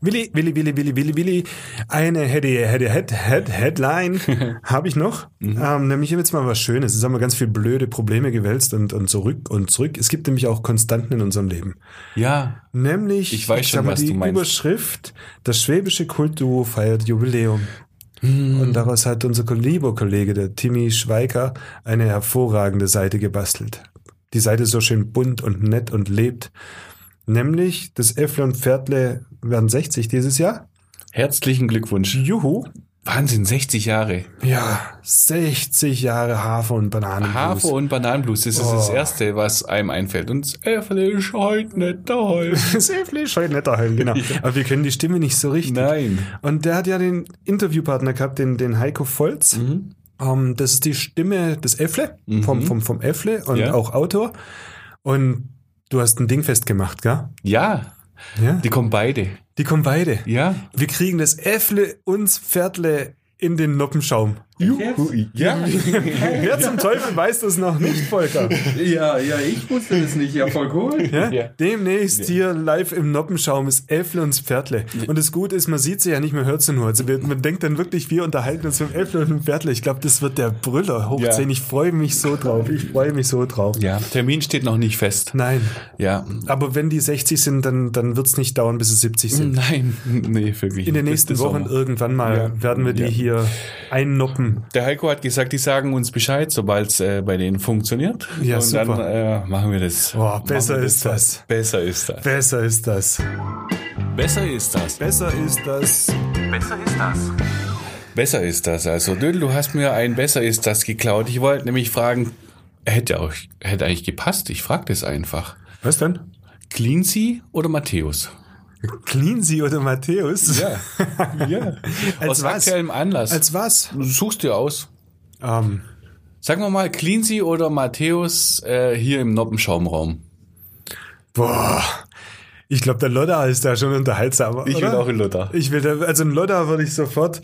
Willi, Willi, Willi, Willi, Willi, Willi, eine Head, Head, Head, Head, Headline habe ich noch, ähm, nämlich jetzt mal was Schönes. Es haben wir ganz viele blöde Probleme gewälzt und, und zurück und zurück. Es gibt nämlich auch Konstanten in unserem Leben. Ja. Nämlich, Ich weiß schon, sag mal, was die du meinst. Überschrift, das schwäbische Kultduo feiert Jubiläum. Hm. Und daraus hat unser lieber Kollege, der Timmy Schweiker, eine hervorragende Seite gebastelt. Die Seite ist so schön bunt und nett und lebt. Nämlich, das Äffle und Pferdle werden 60 dieses Jahr. Herzlichen Glückwunsch. Juhu. Wahnsinn, 60 Jahre. Ja, 60 Jahre Hafer und Bananen. Hafer und Bananenblues, das ist das Oh. Erste, was einem einfällt. Und das Äffle ist heute nicht daheim. Das Äffle ist schon netter Helm, genau. Aber wir können die Stimme nicht so richtig. Nein. Und der hat ja den Interviewpartner gehabt, den, den Heiko Volz. Ähm, das ist die Stimme des Äffle, vom, vom, vom Äffle und Ja. auch Autor. Und du hast ein Ding festgemacht, gell? Ja, Ja. die kommen beide. Die kommen beide. Ja. Wir kriegen das Äffle und Pferdle in den Noppenschaum. Juhu. Ja. Wer zum Teufel weiß das noch nicht, Volker? Ja, ja, ich wusste das nicht. Ja, voll cool. Ja? Ja. Demnächst hier live im Noppenschaum ist Äffle und Pferdle. Und das Gute ist, man sieht sie ja nicht, man hört sie nur. Also wir- man denkt dann wirklich, wir unterhalten uns mit dem Äffle und dem Pferdle. Ich glaube, das wird der Brüller hoch Ja. 10. Ich freue mich so drauf. Ich freue mich so drauf. ja, Termin steht noch nicht fest. Nein. Ja. Aber wenn die 60 sind, dann, dann wird es nicht dauern, bis sie 70 sind. Nein, nee, wirklich. In den nächsten Wochen Sommer. irgendwann mal Ja. werden wir die Ja. hier einnoppen. Der Heiko hat gesagt, die sagen uns Bescheid, sobald es äh, bei denen funktioniert. Ja, Und super. dann äh, machen wir das. Boah, besser wir ist das. Besser ist das. Besser ist das. Besser ist das. Besser ist das. Besser ist das. Also, Dödel, du hast mir ein Besser ist das geklaut. Ich wollte nämlich fragen, hätte auch, hätte eigentlich gepasst. Ich frage das einfach. Was denn? Cleansy oder Matthäus? Cleansy oder Matthäus? Ja. ja. Als Aus was? aktuellem Anlass. Als was? du suchst dir aus. Ähm, Sagen wir mal, Cleansy oder Matthäus äh, hier im Noppenschaumraum. boah. Ich glaube, der Lodder ist da schon unterhaltsamer. Ich will oder? auch in Luther. Ich will, da, also ein Lodder würde ich sofort.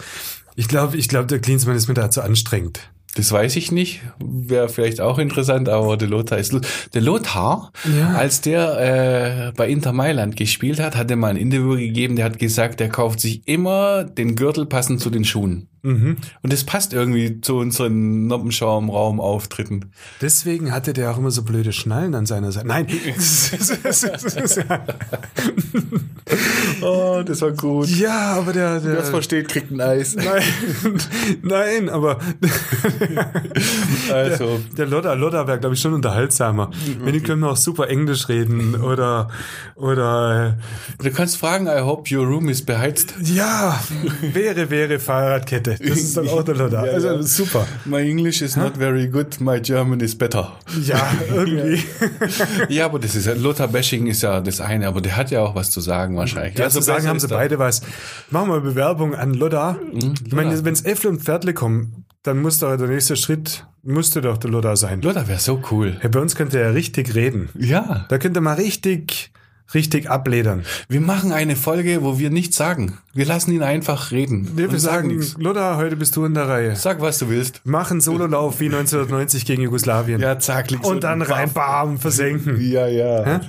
Ich glaube, ich glaube, der Klinsmann ist mir da zu anstrengend. Das weiß ich nicht. Wäre vielleicht auch interessant, aber der Lothar ist. Der Lothar, als der äh, bei Inter Mailand gespielt hat, hat er mal ein Interview gegeben, der hat gesagt, der kauft sich immer den Gürtel passend zu den Schuhen. Mhm. Und das passt irgendwie zu unseren Noppenschaum-Raum-Auftritten. Deswegen hatte der auch immer so blöde Schnallen an seiner Seite. Nein. Oh, das war gut. ja, aber der, der das versteht, kriegt ein Eis. Nein, nein, aber Also, der Lodder, Lodder wäre, glaube ich, schon unterhaltsamer. Wenn die können wir auch super Englisch reden oder, oder, du kannst fragen, I hope your room is beheizt. äh, ja, wäre, wäre Fahrradkette. Das ist dann auch der Lodder. Ja, Also, ja. super. My English is not very good, my German is better. Ja, irgendwie. Ja, aber das ist ja, Lothar Bashing ist ja das eine, aber der hat ja auch was zu sagen wahrscheinlich. Ja, zu sagen haben sie beide was. Machen wir Bewerbung an Lodda. Ich meine, wenn es Äffle und Pferdle kommen, dann muss doch der nächste Schritt, müsste doch der Lodda sein. Lothar wäre so cool. Ja, bei uns könnte er richtig reden. Ja. Da könnte man richtig, richtig abledern. Wir machen eine Folge, wo wir nichts sagen. Wir lassen ihn einfach reden. Nee, wir sagen, nichts. Lodda, heute bist du in der Reihe. Sag, was du willst. Mach einen Sololauf wie 1990 gegen Jugoslawien. Ja, zack, links Und dann rein, bam, versenken. Ja, ja.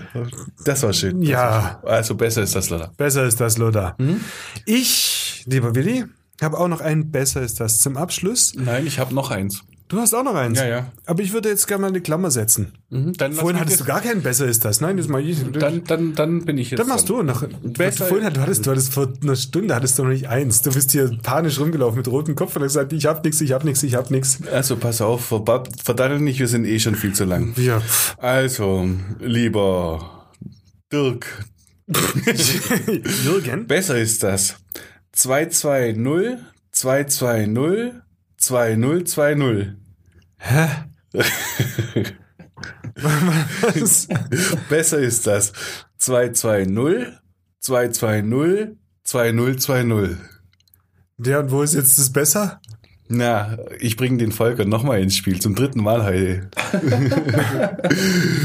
Das war schön. Das Ja. war schön. Also besser ist das, Lothar. Besser ist das, Lodda. Ich, lieber Willi, habe auch noch ein Besser ist das zum Abschluss. Nein, ich habe noch eins. Du hast auch noch eins. Ja, ja. Aber ich würde jetzt gerne mal eine Klammer setzen. Mhm, Dann Vorhin hattest du gar keinen Besser ist das. Nein, das mal ich. Dann, dann, dann bin ich jetzt. Dann machst du dran. noch. Besser- Vorhin du hattest, du hattest vor einer Stunde hattest du noch nicht eins. Du bist hier panisch rumgelaufen mit rotem Kopf und hast gesagt, ich hab nix, ich hab nix, ich hab nix. Also pass auf, verdaddel nicht, wir sind eh schon viel zu lang. Ja. Also, lieber Dirk, Jürgen? besser ist das. 220 220 2020. Hä? Was? Besser ist das. 220 220 2020. Ja, und wo ist jetzt das besser? Na, ich bringe den Volker nochmal ins Spiel, zum dritten Mal heute.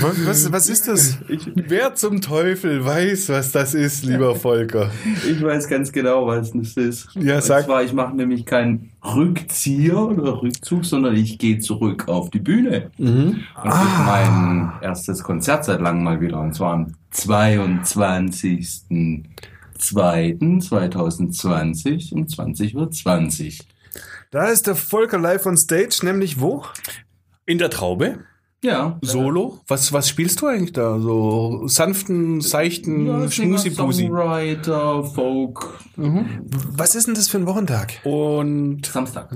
Was, was, was ist das? Wer zum Teufel weiß, was das ist, lieber Volker? Ich weiß ganz genau, was das ist. Ja, Und sag. zwar, ich mache nämlich keinen Rückzieher oder Rückzug, sondern ich gehe zurück auf die Bühne. Und Ah. gebe mein erstes Konzert seit langem mal wieder. Und zwar am 22.02.2020 um 20.20 Uhr. Da ist der Volker live on stage, nämlich wo? In der Traube? Ja. Solo? Was, was spielst du eigentlich da? So sanften, seichten, Ja, Schmusi-Busi. Songwriter, Folk. Was ist denn das für ein Wochentag? Und Samstag.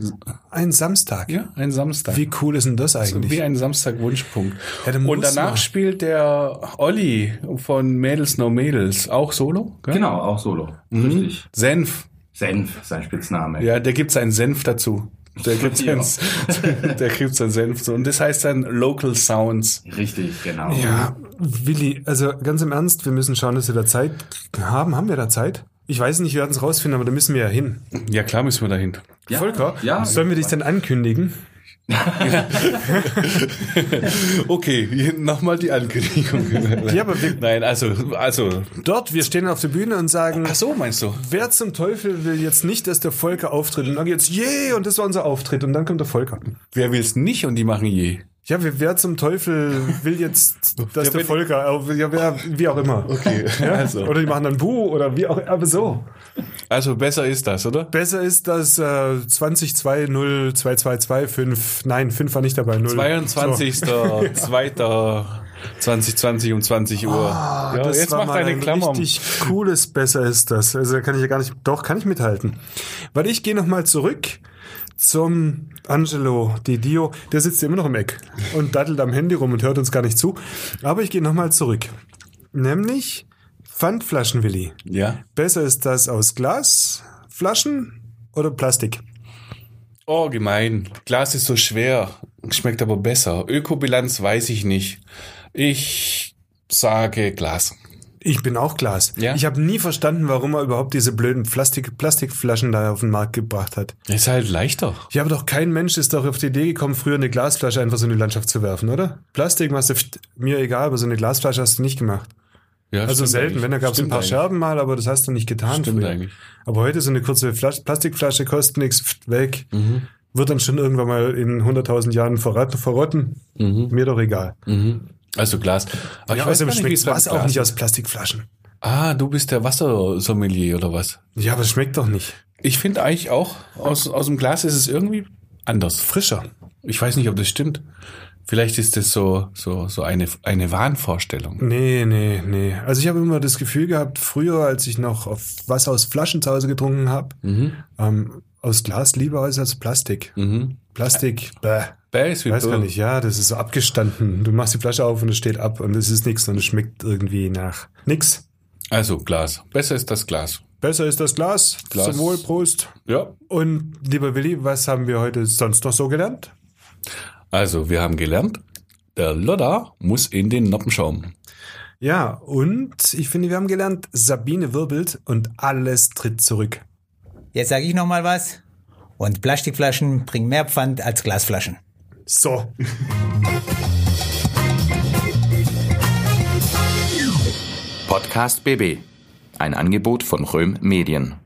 Ein Samstag. ja, ein Samstag. Wie cool ist denn das eigentlich? Wie ein Samstag-Wunschpunkt. Ja, Und danach man. spielt der Olli von Mädels No Mädels auch Solo. gell? Genau, auch Solo. Mhm. Richtig. Senf. Senf, sein Spitzname. Ja, der gibt seinen Senf dazu. Der gibt Ja. seinen, der gibt seinen Senf so. Und das heißt dann Local Sounds. Richtig, genau. Ja, Willi, also ganz im Ernst, wir müssen schauen, dass wir da Zeit haben. Haben wir da Zeit? Ich weiß nicht, wir werden es rausfinden, aber da müssen wir ja hin. Ja, klar müssen wir dahin. Ja, Volker, ja, sollen wir dich dann ankündigen? Okay, nochmal die Ankündigung. Ja, aber wir- Nein, also, also. Dort, wir stehen auf der Bühne und sagen, Ach so, meinst du? wer zum Teufel will jetzt nicht, dass der Volker auftritt? Und dann geht's, yay, und das war unser Auftritt. Und dann kommt der Volker. Wer will's nicht und die machen je? Ja, wer, wer zum Teufel will jetzt, dass Ja, der Volker, äh, ja, wer, wie auch immer. Okay, Ja? also. Oder die machen dann Buh oder wie auch, aber so. Also besser ist das, oder? Besser ist das äh, 20202225, nein, 5 war nicht dabei, 0. 22.02.2020 um 20 Uhr. ja, das jetzt war mach mal deine ein Klammer. richtig cooles Besser ist das. Also da kann ich ja gar nicht, doch, kann ich mithalten. Weil ich gehe nochmal zurück zum Angelo Di Dio. Der sitzt immer noch im Eck und dattelt am Handy rum und hört uns gar nicht zu. Aber ich gehe nochmal zurück. Nämlich Pfandflaschen-Willi. Ja. Besser ist das aus Glas, Flaschen oder Plastik? Oh, gemein. Glas ist so schwer, schmeckt aber besser. Ökobilanz weiß ich nicht. Ich sage Glas. Ich bin auch Glas. Ja? Ich habe nie verstanden, warum er überhaupt diese blöden Plastik Plastikflaschen da auf den Markt gebracht hat. Ist halt leichter. Ja, aber doch kein Mensch ist doch auf die Idee gekommen, früher eine Glasflasche einfach so in die Landschaft zu werfen, oder? Plastik machst du, mir egal, aber so eine Glasflasche hast du nicht gemacht. Ja, Also selten, eigentlich. wenn, da gab es ein paar eigentlich. Scherben mal, aber das hast du nicht getan Stimmt früher. eigentlich. Aber heute so eine kurze Flas Plastikflasche kostet nichts, weg. Mhm. Wird dann schon irgendwann mal in 100.000 Jahren verrotten. verrotten. Mir doch egal. Mhm. Also Glas. Aber Ja, ich weiß gar nicht, schmeckt es beim was auch nicht aus Plastikflaschen. Ah, du bist der Wassersommelier oder was? Ja, aber es schmeckt doch nicht. Ich finde eigentlich auch, aus, aus dem Glas ist es irgendwie anders. Frischer. Ich weiß nicht, ob das stimmt. Vielleicht ist das so, so, so eine, eine Wahnvorstellung. Nee, nee, nee. Also ich habe immer das Gefühl gehabt, früher, als ich noch auf Wasser aus Flaschen zu Hause getrunken habe, ähm, aus Glas lieber als aus Plastik. Mhm. Plastik, bäh. Bäh ist wie Weiß gar nicht, ja, das ist so abgestanden. Du machst die Flasche auf und es steht ab und es ist nichts und es schmeckt irgendwie nach nix. Also Glas. Besser ist das Glas. Besser ist das Glas. Glas. Zum Wohl, Prost. Ja. Und lieber Willi, was haben wir heute sonst noch so gelernt? Also, wir haben gelernt, der Lodder muss in den Noppenschaum. Ja, und ich finde, wir haben gelernt, Sabine wirbelt und alles tritt zurück. Jetzt sage ich noch mal was. Und Plastikflaschen bringen mehr Pfand als Glasflaschen. So. Podcast BB. Ein Angebot von Röhm Medien.